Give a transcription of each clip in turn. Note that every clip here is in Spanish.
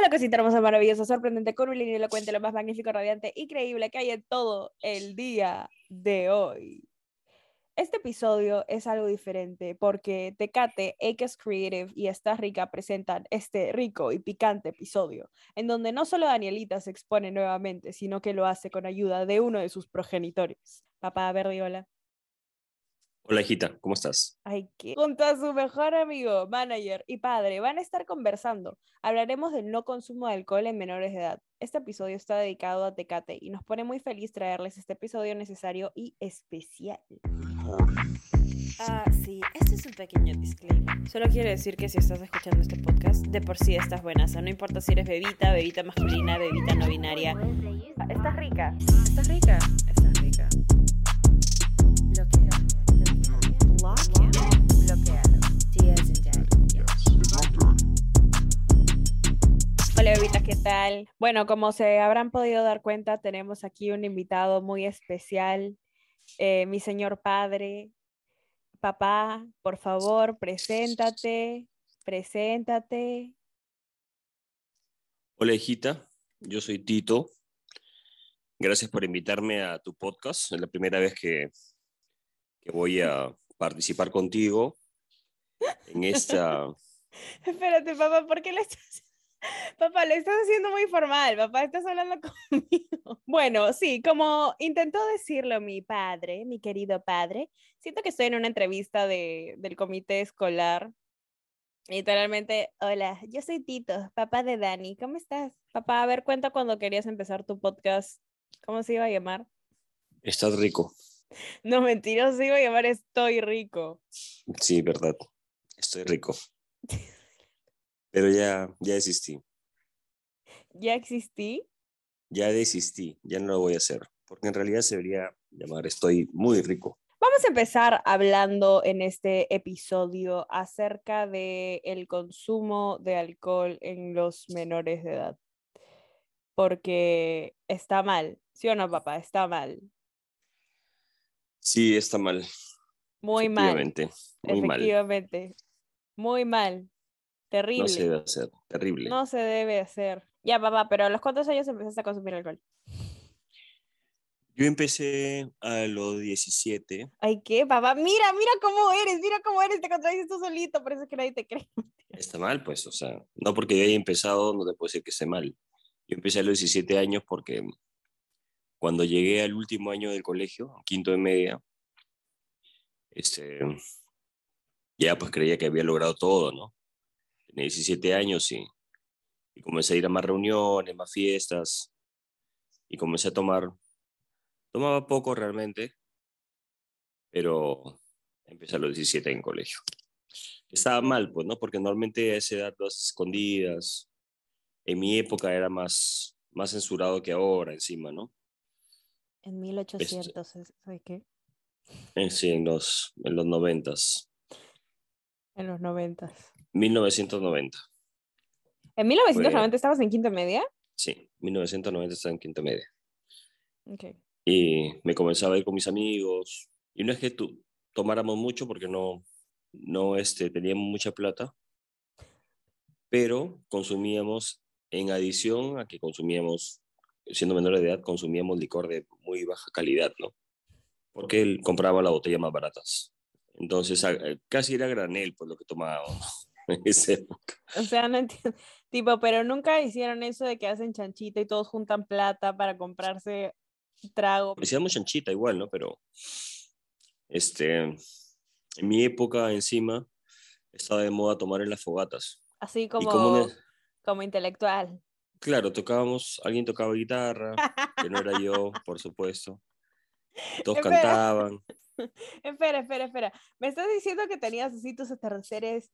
a la cosita hermosa, maravillosa, sorprendente, curvilíneo, elocuente, lo más magnífico, radiante y creíble que hay en todo el día de hoy. Este episodio es algo diferente porque Tecate, Akes Creative y Esta Rica presentan este rico y picante episodio, en donde no solo Danielita se expone nuevamente, sino que lo hace con ayuda de uno de sus progenitores. Papá Verdiola. Hola, hijita, ¿cómo estás? Ay, qué. Junto a su mejor amigo, manager y padre, van a estar conversando. Hablaremos del no consumo de alcohol en menores de edad. Este episodio está dedicado a Tecate y nos pone muy feliz traerles este episodio necesario y especial. Ah, sí, este es un pequeño disclaimer. Solo quiero decir que si estás escuchando este podcast, de por sí estás buena. O sea, no importa si eres bebita, bebita masculina, bebita no binaria. Estás rica. Estás rica. Estás rica. ¿Qué tal? Bueno, como se habrán podido dar cuenta, tenemos aquí un invitado muy especial, eh, mi señor padre. Papá, por favor, preséntate, preséntate. Hola, hijita, yo soy Tito. Gracias por invitarme a tu podcast. Es la primera vez que, que voy a participar contigo en esta... Espérate, papá, ¿por qué le estás... Papá, le estás haciendo muy formal, papá, estás hablando conmigo. Bueno, sí, como intentó decirlo mi padre, mi querido padre, siento que estoy en una entrevista de, del comité escolar. Literalmente, hola, yo soy Tito, papá de Dani, ¿cómo estás? Papá, a ver, cuenta cuando querías empezar tu podcast, ¿cómo se iba a llamar? Estás rico. No, mentira, se iba a llamar Estoy rico. Sí, verdad. Estoy rico. Pero ya, ya desistí. ¿Ya existí? Ya desistí. Ya no lo voy a hacer. Porque en realidad se debería llamar Estoy muy rico. Vamos a empezar hablando en este episodio acerca de el consumo de alcohol en los menores de edad. Porque está mal, ¿sí o no, papá? Está mal. Sí, está mal. Muy mal. Efectivamente. Muy mal. Efectivamente. Muy mal. Terrible. No se debe hacer. Terrible. No se debe hacer. Ya, papá, pero ¿a los cuántos años empezaste a consumir alcohol? Yo empecé a los 17. Ay, ¿qué, papá? Mira, mira cómo eres, mira cómo eres, te contradices tú solito, por eso es que nadie te cree. Está mal, pues, o sea, no porque yo haya empezado, no te puedo decir que esté mal. Yo empecé a los 17 años porque cuando llegué al último año del colegio, quinto de media, este, ya pues creía que había logrado todo, ¿no? Tenía 17 años y, y comencé a ir a más reuniones, más fiestas, y comencé a tomar, tomaba poco realmente, pero empecé a los 17 en colegio. Estaba mal, pues, ¿no? Porque normalmente a esa edad las escondidas, en mi época era más, más censurado que ahora encima, ¿no? En 1800, ¿sabes qué? Eh, Sí, en los, en los 90, En los 90. 1990. ¿En 1990 estabas en quinta media? Sí, 1990 estaba en quinta media. Ok. Y me comenzaba a ir con mis amigos. Y no es que tu, tomáramos mucho porque no, no este, teníamos mucha plata, pero consumíamos, en adición a que consumíamos, siendo menores de edad, consumíamos licor de muy baja calidad, ¿no? Porque él compraba las botellas más baratas. Entonces, casi era granel, pues lo que tomábamos en esa época. O sea, no entiendo. Tipo, pero nunca hicieron eso de que hacen chanchita y todos juntan plata para comprarse trago. Hacíamos chanchita igual, ¿no? Pero, este, en mi época encima, estaba de moda tomar en las fogatas. Así como, como intelectual. Claro, tocábamos, alguien tocaba guitarra, que no era yo, por supuesto. Todos Espera. cantaban. Espera, espera, espera. Me estás diciendo que tenías así tus atardeceres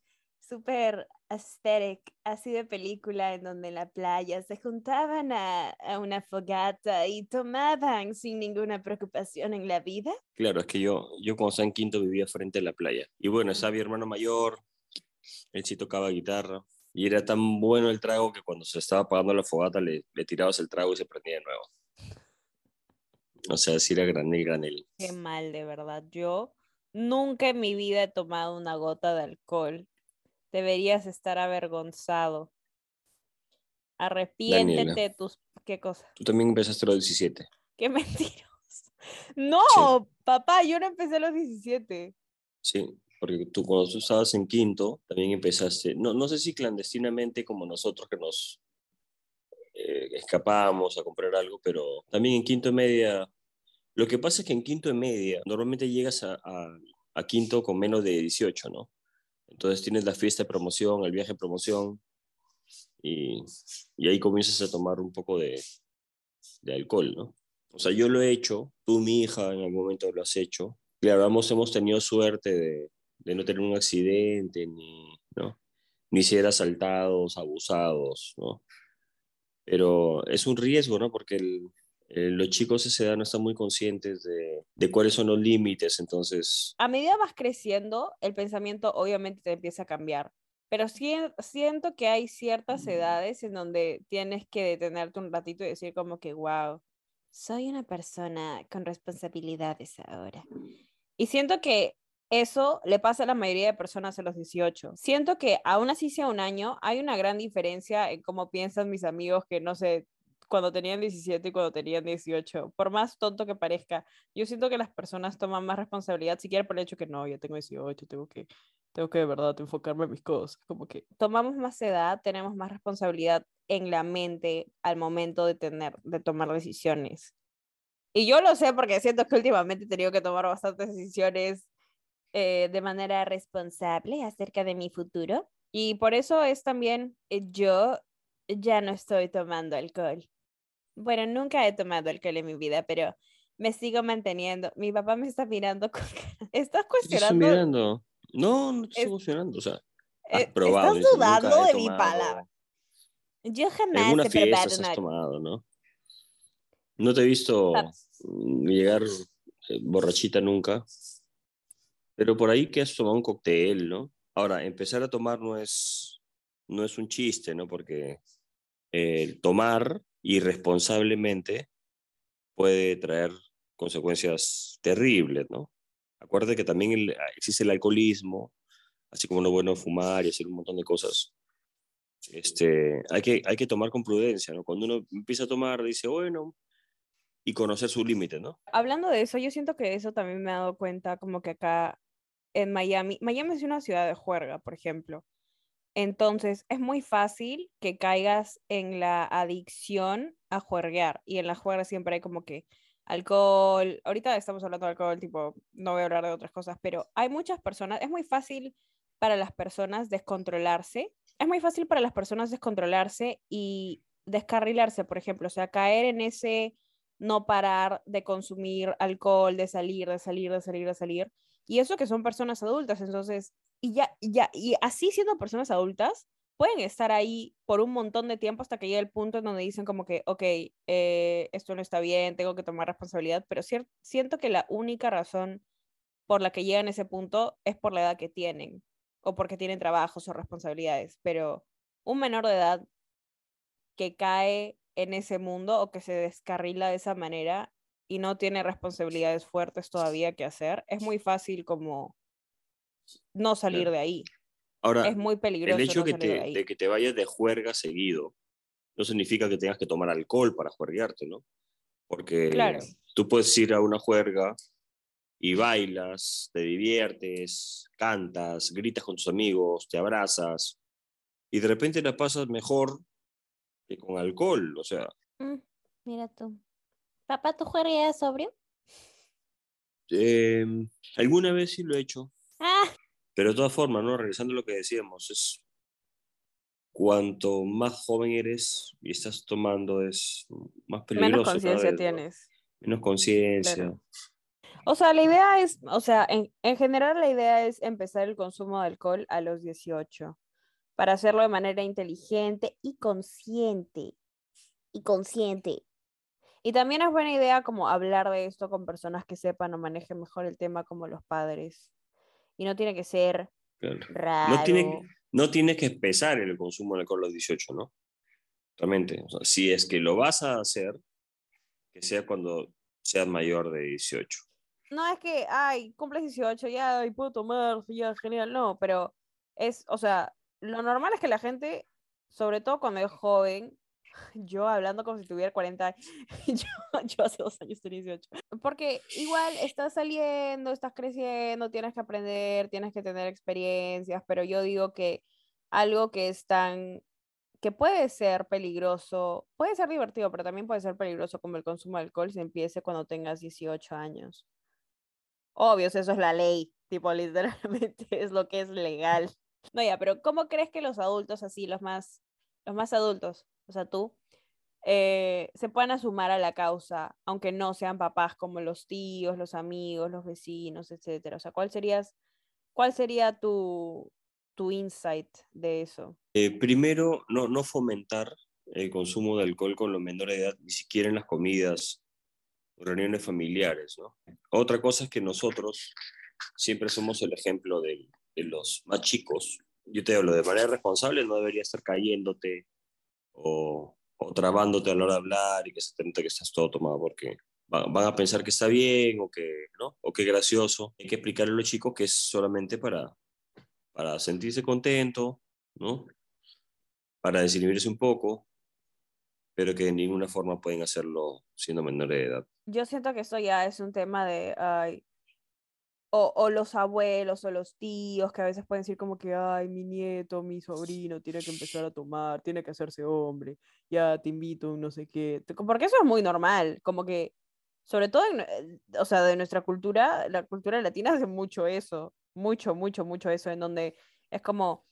súper aesthetic, así de película, en donde en la playa se juntaban a, a una fogata y tomaban sin ninguna preocupación en la vida. Claro, es que yo, yo cuando estaba en quinto vivía frente a la playa. Y bueno, estaba mi hermano mayor, él sí tocaba guitarra. Y era tan bueno el trago que cuando se estaba apagando la fogata le, le tirabas el trago y se prendía de nuevo. O sea, sí era granel, granel. Qué mal, de verdad. Yo nunca en mi vida he tomado una gota de alcohol. Deberías estar avergonzado. Arrepiéntete de tus... ¿Qué cosa? Tú también empezaste a los 17. Qué mentiroso. No, papá, yo no empecé a los 17. Sí, porque tú cuando tú estabas en quinto, también empezaste, no, no sé si clandestinamente como nosotros que nos eh, escapábamos a comprar algo, pero también en quinto y media, lo que pasa es que en quinto y media normalmente llegas a, a, quinto con menos de 18, ¿no? Entonces tienes la fiesta de promoción, el viaje de promoción, y, y ahí comienzas a tomar un poco de, de alcohol, ¿no? O sea, yo lo he hecho, tú, mi hija, en algún momento lo has hecho. Claro, hemos, hemos tenido suerte de, de no tener un accidente, ni, ¿no? ni ser asaltados, abusados, ¿no? Pero es un riesgo, ¿no? Porque los chicos de esa edad no están muy conscientes de, de, cuáles son los límites, entonces... A medida vas creciendo, el pensamiento obviamente te empieza a cambiar, pero siento que hay ciertas edades en donde tienes que detenerte un ratito y decir como que, wow, soy una persona con responsabilidades ahora. Y siento que eso le pasa a la mayoría de personas a los 18. Siento que aún así sea un año, hay una gran diferencia en cómo piensan mis amigos que no sé, cuando tenían 17 y cuando tenían 18. Por más tonto que parezca, yo siento que las personas toman más responsabilidad, siquiera por el hecho que no, yo tengo 18, tengo que, tengo que de verdad enfocarme en mis cosas. Como que tomamos más edad, tenemos más responsabilidad en la mente al momento de tener, de tomar decisiones. Y yo lo sé porque siento que últimamente he tenido que tomar bastantes decisiones eh, de manera responsable acerca de mi futuro. Y por eso es también, eh, yo ya no estoy tomando alcohol. Bueno, nunca he tomado alcohol en mi vida, pero me sigo manteniendo. Mi papá me está mirando con ¿Estás cuestionando? ¿Estás mirando? No, no estoy cuestionando. O sea, has eh, Estás dudando de mi palabra. Yo jamás he probado has tomado, ¿no? No te he visto llegar borrachita nunca. Pero por ahí que has tomado un cóctel, ¿no? Ahora, empezar a tomar no es, no es un chiste, ¿no? Porque el tomar irresponsablemente puede traer consecuencias terribles, ¿no? Acuérdate que también existe el alcoholismo, así como no bueno fumar y hacer un montón de cosas. Este, hay, que, hay que tomar con prudencia, ¿no? Cuando uno empieza a tomar, dice, bueno, y conocer su límite, ¿no? Hablando de eso, yo siento que eso también me ha dado cuenta, como que acá en Miami, Miami es una ciudad de juerga, por ejemplo. Entonces, es muy fácil que caigas en la adicción a juerguear. Y en la juerga siempre hay como que alcohol. Ahorita estamos hablando de alcohol, tipo, no voy a hablar de otras cosas, pero hay muchas personas. Es muy fácil para las personas descontrolarse. Es muy fácil para las personas descontrolarse y descarrilarse, por ejemplo. O sea, caer en ese no parar de consumir alcohol, de salir, de salir, de salir, de salir y eso que son personas adultas, entonces, y ya, ya, y así siendo personas adultas, pueden estar ahí por un montón de tiempo hasta que llegue el punto en donde dicen como que, ok, eh, esto no está bien, tengo que tomar responsabilidad, pero siento que la única razón por la que llegan a ese punto es por la edad que tienen o porque tienen trabajos o responsabilidades, pero un menor de edad que cae en ese mundo o que se descarrila de esa manera y no tiene responsabilidades fuertes todavía que hacer, es muy fácil como no salir de ahí. Ahora, es muy peligroso. El hecho que te, de, que te vayas de juerga seguido no significa que tengas que tomar alcohol para juerguearte, ¿no? Porque tú puedes ir a una juerga y bailas, te diviertes, cantas, gritas con tus amigos, te abrazas y de repente la pasas mejor que con alcohol, o sea. Mm, mira tú. ¿Papá, tú juegas sobrio? Em, alguna vez sí lo he hecho. Ah. Pero de todas formas, ¿no? Regresando a lo que decíamos, es cuanto más joven eres y estás tomando, es más peligroso. Menos conciencia tienes. Menos conciencia. O sea, la idea es, o sea, en, en, general la idea es empezar el consumo de alcohol a los 18 para hacerlo de manera inteligente y consciente. Y consciente. Y también es buena idea como hablar de esto con personas que sepan o manejen mejor el tema como los padres. Y no tiene que ser raro. No tiene, no tiene que empezar el consumo de alcohol a los 18, ¿no? O sea, si es que lo vas a hacer, que sea cuando seas mayor de 18. No es que, ay, cumples 18, ya, y puedo tomar, ya, genial, no, pero es, o sea, lo normal es que la gente, sobre todo cuando es joven, Yo hablando como si tuviera 40 años. Yo, yo hace dos años tenía 18. Porque igual estás saliendo, estás creciendo, tienes que aprender, tienes que tener experiencias, pero yo digo que algo que es tan que puede ser peligroso, puede ser divertido, pero también puede ser peligroso como el consumo de alcohol si empiece cuando tengas 18 años. Obvio, eso es la ley, tipo literalmente es lo que es legal. No, ya, pero ¿cómo crees que los adultos así, los más, los más adultos, o sea, tú, eh, se puedan sumar a la causa, aunque no sean papás como los tíos, los amigos, los vecinos, etcétera? O sea, ¿cuál serías, cuál sería tu, tu insight de eso? Eh, primero, no, no fomentar el consumo de alcohol con los menores de edad, ni siquiera en las comidas, reuniones familiares, ¿no? Otra cosa es que nosotros siempre somos el ejemplo de, de los más chicos. Yo te hablo de manera responsable, no debería estar cayéndote o, o trabándote a la hora de hablar y que se te note que estás todo tomado porque van a pensar que está bien o que, ¿no? o que gracioso. Hay que explicarle a los chicos que es solamente para, para sentirse contento, ¿no? Para desinhibirse un poco, pero que de ninguna forma pueden hacerlo siendo menores de edad. Yo siento que esto ya es un tema de, o, los abuelos o los tíos que a veces pueden decir como que, ay, mi nieto, mi sobrino tiene que empezar a tomar, tiene que hacerse hombre, ya te invito, no sé qué, porque eso es muy normal, como que, sobre todo, eh, o sea, de nuestra cultura, la cultura latina hace mucho eso, mucho, mucho, mucho eso, en donde es como,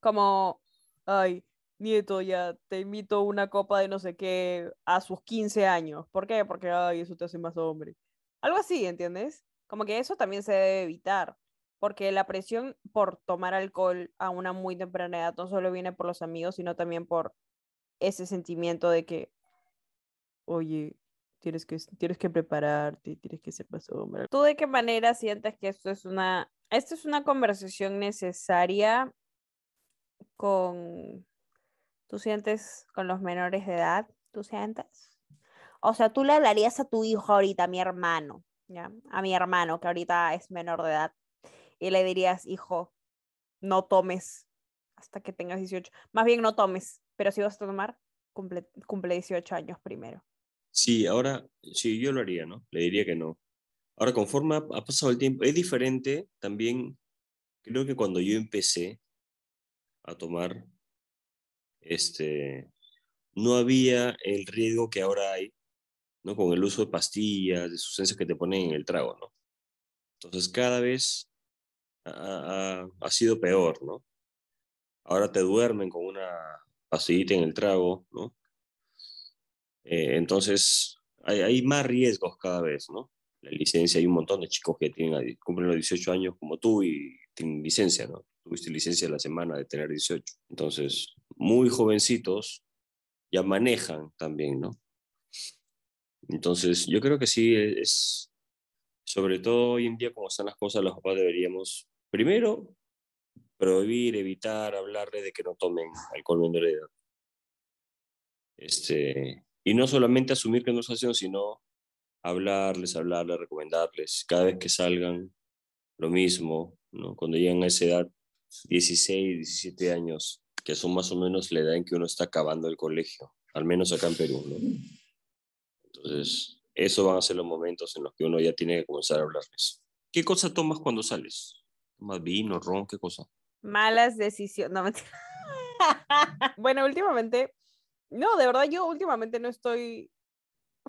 como, ay, nieto, ya te invito una copa de no sé qué a sus 15 años. ¿Por qué? Porque, ay, eso te hace más hombre. Algo así, ¿entiendes? Como que eso también se debe evitar, porque la presión por tomar alcohol a una muy temprana edad no solo viene por los amigos, sino también por ese sentimiento de que, oye, tienes que, tienes que prepararte, tienes que ser más hombre. ¿Tú de qué manera sientes que esto es una, esto es una conversación necesaria con, tú sientes con los menores de edad? ¿Tú sientes? O sea, tú le hablarías a tu hijo ahorita, mi hermano, ¿ya? A mi hermano, que ahorita es menor de edad, y le dirías, hijo, no tomes hasta que tengas 18. Más bien no tomes, pero si vas a tomar, cumple, cumple 18 años primero. Sí, ahora, sí, yo lo haría, ¿no? Le diría que no. Ahora, conforme ha pasado el tiempo, es diferente también, creo que cuando yo empecé a tomar, este, no había el riesgo que ahora hay, ¿no? Con el uso de pastillas, de sustancias que te ponen en el trago, ¿no? Entonces, cada vez ha, sido peor, ¿no? Ahora te duermen con una pastillita en el trago, ¿no? Eh, entonces, hay, hay, más riesgos cada vez, ¿no? La licencia, hay un montón de chicos que tienen, cumplen los 18 años como tú y tienen licencia, ¿no? Tuviste licencia la semana de tener 18. Entonces, muy jovencitos ya manejan también, ¿no? Entonces, yo creo que sí es, sobre todo hoy en día como están las cosas, los papás deberíamos, primero, prohibir, evitar, hablarle de que no tomen alcohol menor de edad. Este, y no solamente asumir que no es acción, sino hablarles, hablarles, recomendarles, cada vez que salgan, lo mismo, ¿no? Cuando llegan a esa edad, 16, 17 años, que son más o menos la edad en que uno está acabando el colegio, al menos acá en Perú, ¿no? Entonces, esos van a ser los momentos en los que uno ya tiene que comenzar a hablarles. ¿Qué cosa tomas cuando sales? ¿Tomas vino, ron, qué cosa? Malas decisiones. No, bueno, últimamente no, de verdad, yo últimamente no estoy.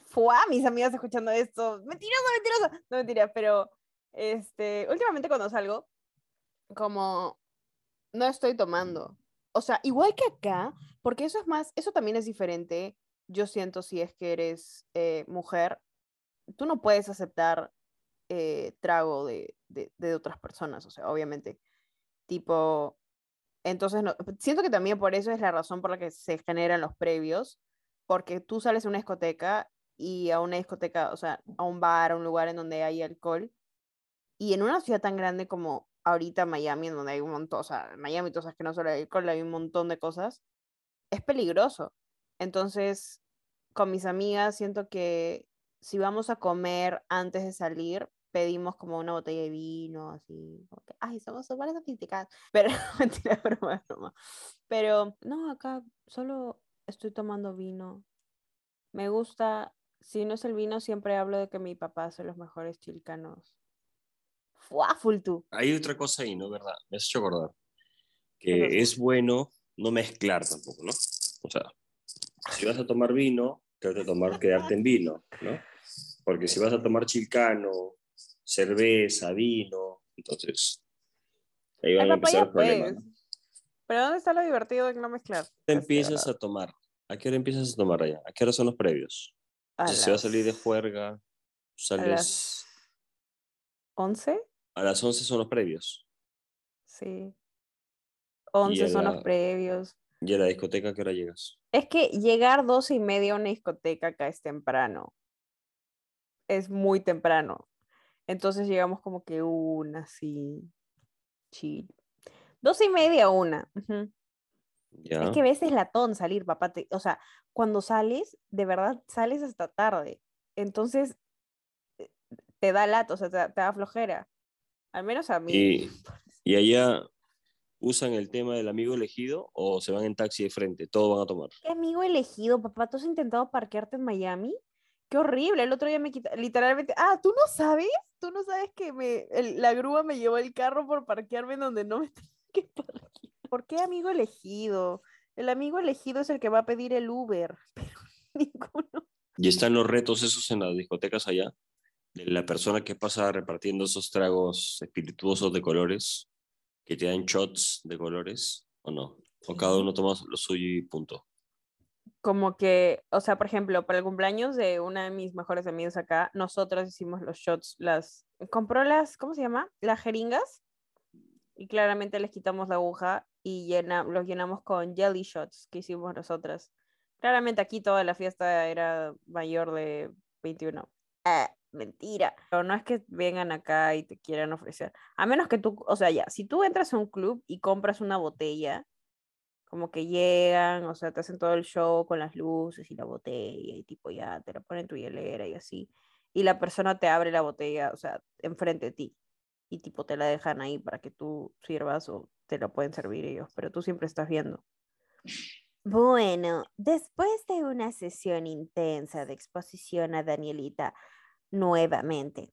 Fue mis amigas escuchando esto. Mentirosa, mentirosa. No mentira, pero este, últimamente cuando salgo, como no estoy tomando. O sea, igual que acá, porque eso es más, eso también es diferente. Yo siento si es que eres eh, mujer, tú no puedes aceptar eh, trago de, de, de otras personas, o sea, obviamente. Tipo, entonces, no, siento que también por eso es la razón por la que se generan los previos, porque tú sales a una discoteca y a una discoteca, o sea, a un bar, a un lugar en donde hay alcohol, y en una ciudad tan grande como ahorita Miami, en donde hay un montón, o sea, Miami, tú sabes que no solo hay alcohol, hay un montón de cosas, es peligroso. Entonces, con mis amigas, siento que si vamos a comer antes de salir, pedimos como una botella de vino, así, como que, ay, somos súper sofisticadas, pero mentira, broma, broma. Pero no, acá solo Estoy tomando vino. Me gusta, si no es el vino, siempre hablo de que mi papá hace los mejores chilcanos. Full tú. Hay otra cosa ahí, ¿no? ¿Verdad? Me has hecho acordar. Que es bueno no mezclar tampoco, ¿no? O sea, si vas a tomar vino, trata de tomar, quedarte en vino, ¿no? Porque si vas a tomar chilcano, cerveza, vino, entonces ahí van a empezar los problemas. ¿no? Pero ¿dónde está lo divertido de no mezclar? ¿Qué Este, empiezas a tomar? ¿A qué hora empiezas a tomar allá? ¿A qué hora son los previos? a si vas a salir de las- juerga, a sales las 11, a las 11 son los previos. sí. 11 a son la- los previos. ¿Y a la discoteca a qué hora llegas? Es que llegar 12 y media a una discoteca acá es temprano. Es muy temprano. Entonces llegamos como que una, sí. Chill. 12 y media, una. Es que a veces latón salir, papá. te- o sea, cuando sales, de verdad sales hasta tarde. Entonces, eh, te da lato, o sea, te, da- te da flojera. Al menos a mí. Y, y allá usan el tema del amigo elegido o se van en taxi de frente, todo van a tomar. ¿Qué amigo elegido, papá? ¿Tú has intentado parquearte en Miami? Qué horrible. El otro día me quita, literalmente. Ah, ¿tú no sabes? ¿Tú no sabes que me, el- la grúa me llevó el carro por parquearme donde no me tenía que parquear? ¿Por qué amigo elegido? El amigo elegido es el que va a pedir el Uber, pero ninguno. Y están los retos esos en las discotecas allá, de la persona que pasa repartiendo esos tragos espirituosos de colores, que te dan shots de colores, o no. O cada uno toma lo suyo y punto. Como que, o sea, por ejemplo, para el cumpleaños de una de mis mejores amigas acá, nosotros hicimos los shots, las, compró las, ¿cómo se llama? Las jeringas y claramente les quitamos la aguja y llena, los llenamos con jelly shots que hicimos nosotras. Claramente aquí toda la fiesta era mayor de 21. Ah, mentira. Pero no es que vengan acá y te quieran ofrecer. A menos que tú, o sea, ya, si tú entras a un club y compras una botella, como que llegan, o sea, te hacen todo el show con las luces y la botella y tipo ya te la ponen en tu hielera y así. Y la persona te abre la botella, o sea, enfrente de ti. Y tipo te la dejan ahí para que tú sirvas o te la pueden servir ellos, pero tú siempre estás viendo. Bueno, después de una sesión intensa de exposición a Danielita nuevamente,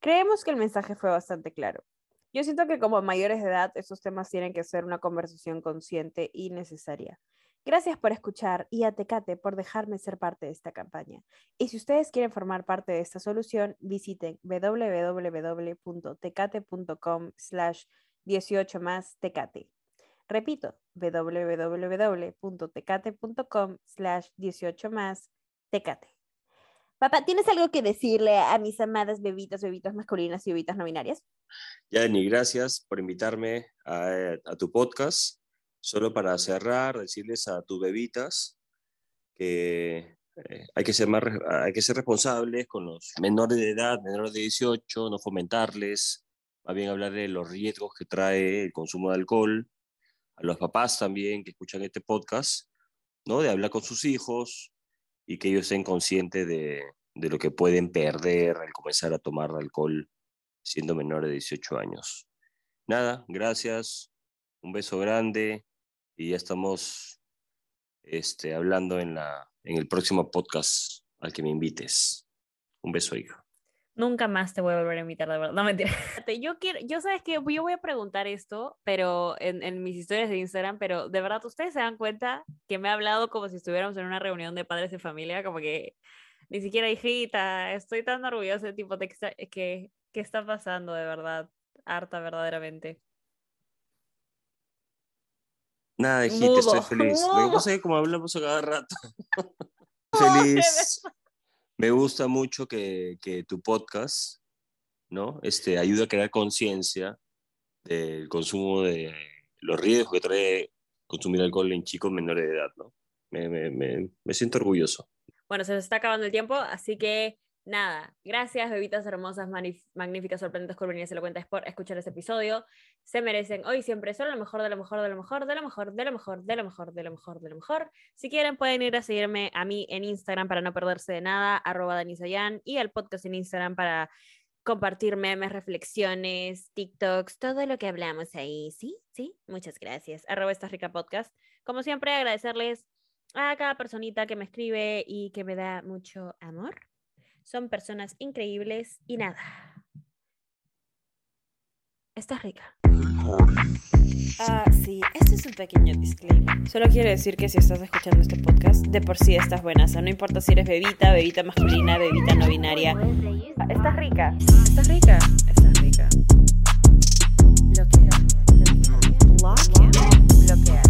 creemos que el mensaje fue bastante claro. Yo siento que como mayores de edad, estos temas tienen que ser una conversación consciente y necesaria. Gracias por escuchar y a Tecate por dejarme ser parte de esta campaña. Y si ustedes quieren formar parte de esta solución, visiten www.tecate.com slash 18 más Tecate. Repito, www.tecate.com slash 18 más Tecate. Papá, ¿tienes algo que decirle a mis amadas bebitas, bebitas masculinas y bebitas no binarias? Ya, Dani, gracias por invitarme a, a tu podcast. Solo para cerrar, decirles a tus bebitas que eh, hay, que ser más, hay que ser responsables con los menores de edad, menores de 18, no fomentarles, más bien hablar de los riesgos que trae el consumo de alcohol, a los papás también que escuchan este podcast, ¿no? de hablar con sus hijos y que ellos estén conscientes de, de lo que pueden perder al comenzar a tomar alcohol siendo menores de 18 años. Nada, gracias, un beso grande y ya estamos este, hablando en, la, en el próximo podcast al que me invites. Un beso, hija. Nunca más te voy a volver a invitar, de verdad. No, mentira. Yo quiero, yo sabes que yo voy a preguntar esto, pero en, en mis historias de Instagram, pero de verdad, ustedes se dan cuenta que me ha hablado como si estuviéramos en una reunión de padres de familia, como que ni siquiera hijita, estoy tan orgullosa, tipo, de que, está- que, ¿qué está pasando de verdad? Harta, verdaderamente. Nada, hijita, estoy Mudo, feliz. Lo que pasa es que como hablamos a cada rato, feliz. Me gusta mucho que, que tu podcast, ¿no? Este, ayuda a crear conciencia del consumo de los riesgos que trae consumir alcohol en chicos menores de edad, ¿no? Me, me, me, me siento orgulloso. Bueno, se nos está acabando el tiempo, así que nada, gracias, bebitas hermosas, magníficas, sorprendentes, curvilineas, elocuentes por escuchar este episodio. Se merecen hoy y siempre solo lo mejor, de lo mejor, de lo mejor, de lo mejor, de lo mejor, de lo mejor, de lo mejor, de lo mejor. Si quieren, pueden ir a seguirme a mí en Instagram para no perderse de nada, arroba danisayan, y al podcast en Instagram para compartir memes, reflexiones, TikToks, todo lo que hablamos ahí. Sí, sí, muchas gracias. Arroba esta rica podcast. Como siempre, agradecerles a cada personita que me escribe y que me da mucho amor. Son personas increíbles y nada. Estás rica. Ah, sí, este es un pequeño disclaimer. Solo quiero decir que si estás escuchando este podcast, de por sí estás buena. O sea, no importa si eres bebita, bebita masculina, bebita no binaria. Estás rica. Estás rica. Estás rica. Bloquea. Bloquea. Bloquea.